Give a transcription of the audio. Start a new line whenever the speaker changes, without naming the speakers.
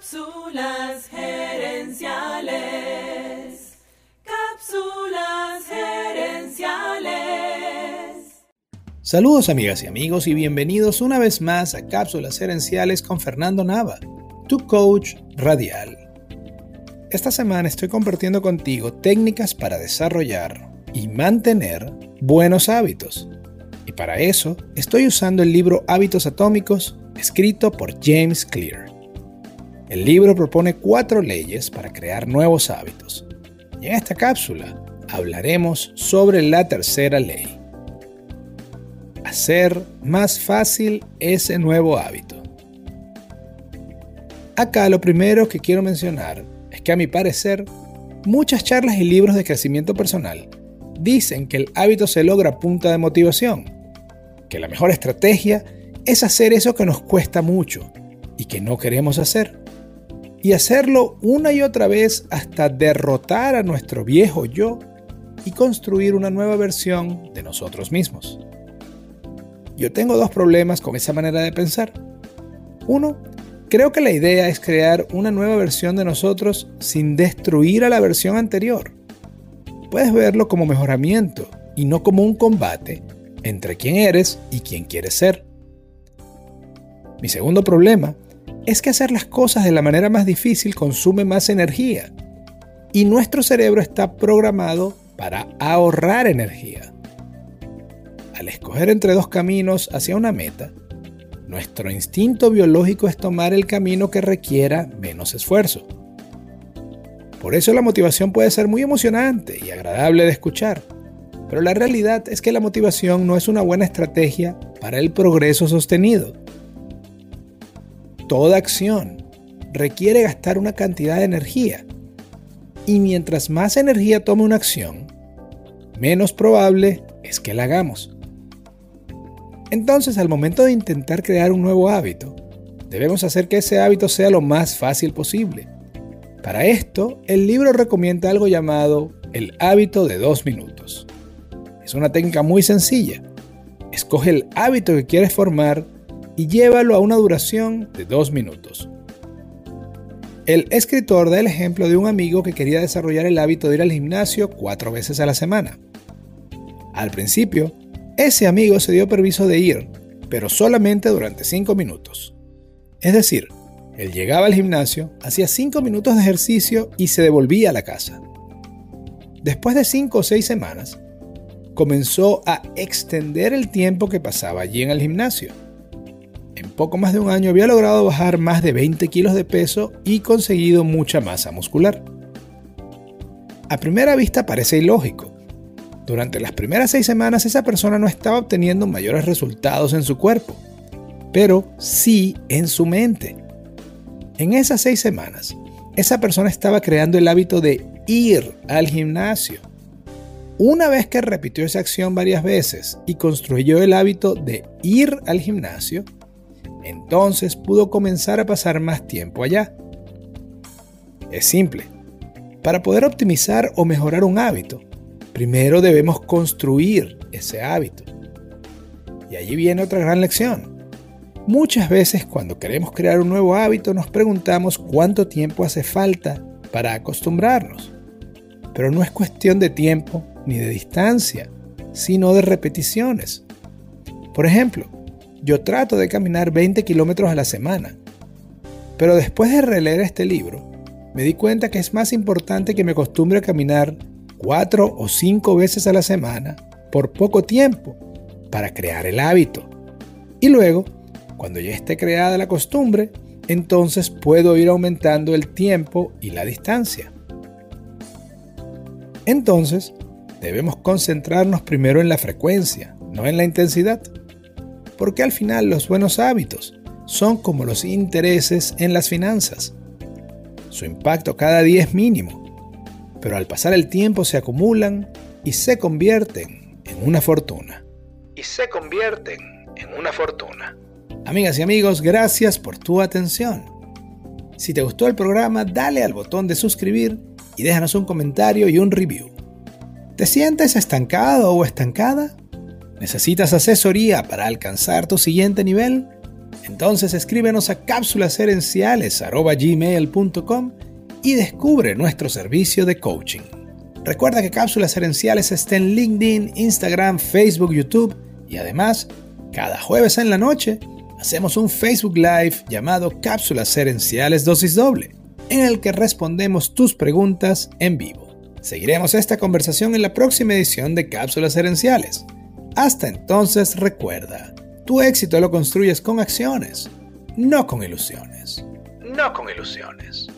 Cápsulas gerenciales. Cápsulas gerenciales.
Saludos amigas y amigos y bienvenidos una vez más a Cápsulas gerenciales con Fernando Nava, tu coach radial. Esta semana estoy compartiendo contigo técnicas para desarrollar y mantener buenos hábitos. Y para eso estoy usando el libro Hábitos Atómicos escrito por James Clear. El libro propone cuatro leyes para crear nuevos hábitos. Y en esta cápsula hablaremos sobre la tercera ley. Hacer más fácil ese nuevo hábito. Acá lo primero que quiero mencionar es que a mi parecer, muchas charlas y libros de crecimiento personal dicen que el hábito se logra a punta de motivación, que la mejor estrategia es hacer eso que nos cuesta mucho y que no queremos hacer y hacerlo una y otra vez hasta derrotar a nuestro viejo yo y construir una nueva versión de nosotros mismos. Yo tengo dos problemas con esa manera de pensar. Uno, creo que la idea es crear una nueva versión de nosotros sin destruir a la versión anterior. Puedes verlo como mejoramiento y no como un combate entre quién eres y quién quieres ser. Mi segundo problema es que hacer las cosas de la manera más difícil consume más energía y nuestro cerebro está programado para ahorrar energía. Al escoger entre dos caminos hacia una meta, nuestro instinto biológico es tomar el camino que requiera menos esfuerzo. Por eso la motivación puede ser muy emocionante y agradable de escuchar, pero la realidad es que la motivación no es una buena estrategia para el progreso sostenido. Toda acción requiere gastar una cantidad de energía. Y mientras más energía tome una acción, menos probable es que la hagamos. Entonces, al momento de intentar crear un nuevo hábito, debemos hacer que ese hábito sea lo más fácil posible. Para esto, el libro recomienda algo llamado el hábito de dos minutos. Es una técnica muy sencilla. Escoge el hábito que quieres formar y llévalo a una duración de dos minutos. El escritor da el ejemplo de un amigo que quería desarrollar el hábito de ir al gimnasio cuatro veces a la semana. Al principio, ese amigo se dio permiso de ir, pero solamente durante cinco minutos. Es decir, él llegaba al gimnasio, hacía cinco minutos de ejercicio y se devolvía a la casa. Después de cinco o seis semanas, comenzó a extender el tiempo que pasaba allí en el gimnasio poco más de un año había logrado bajar más de 20 kilos de peso y conseguido mucha masa muscular. A primera vista parece ilógico. Durante las primeras seis semanas esa persona no estaba obteniendo mayores resultados en su cuerpo, pero sí en su mente. En esas seis semanas, esa persona estaba creando el hábito de ir al gimnasio. Una vez que repitió esa acción varias veces y construyó el hábito de ir al gimnasio, entonces pudo comenzar a pasar más tiempo allá. Es simple. Para poder optimizar o mejorar un hábito, primero debemos construir ese hábito. Y allí viene otra gran lección. Muchas veces cuando queremos crear un nuevo hábito nos preguntamos cuánto tiempo hace falta para acostumbrarnos. Pero no es cuestión de tiempo ni de distancia, sino de repeticiones. Por ejemplo, yo trato de caminar 20 kilómetros a la semana. Pero después de releer este libro, me di cuenta que es más importante que me acostumbre a caminar 4 o 5 veces a la semana por poco tiempo para crear el hábito. Y luego, cuando ya esté creada la costumbre, entonces puedo ir aumentando el tiempo y la distancia. Entonces, debemos concentrarnos primero en la frecuencia, no en la intensidad porque al final los buenos hábitos son como los intereses en las finanzas. Su impacto cada día es mínimo, pero al pasar el tiempo se acumulan y se convierten en una fortuna. Y se convierten en una fortuna. Amigas y amigos, gracias por tu atención. Si te gustó el programa, dale al botón de suscribir y déjanos un comentario y un review. ¿Te sientes estancado o estancada? ¿Necesitas asesoría para alcanzar tu siguiente nivel? Entonces escríbenos a cápsulaserenciales.gmail.com y descubre nuestro servicio de coaching. Recuerda que Cápsulas Herenciales está en LinkedIn, Instagram, Facebook, YouTube y además, cada jueves en la noche hacemos un Facebook Live llamado Cápsulas Herenciales Dosis Doble, en el que respondemos tus preguntas en vivo. Seguiremos esta conversación en la próxima edición de Cápsulas Herenciales. Hasta entonces recuerda, tu éxito lo construyes con acciones, no con ilusiones. No con ilusiones.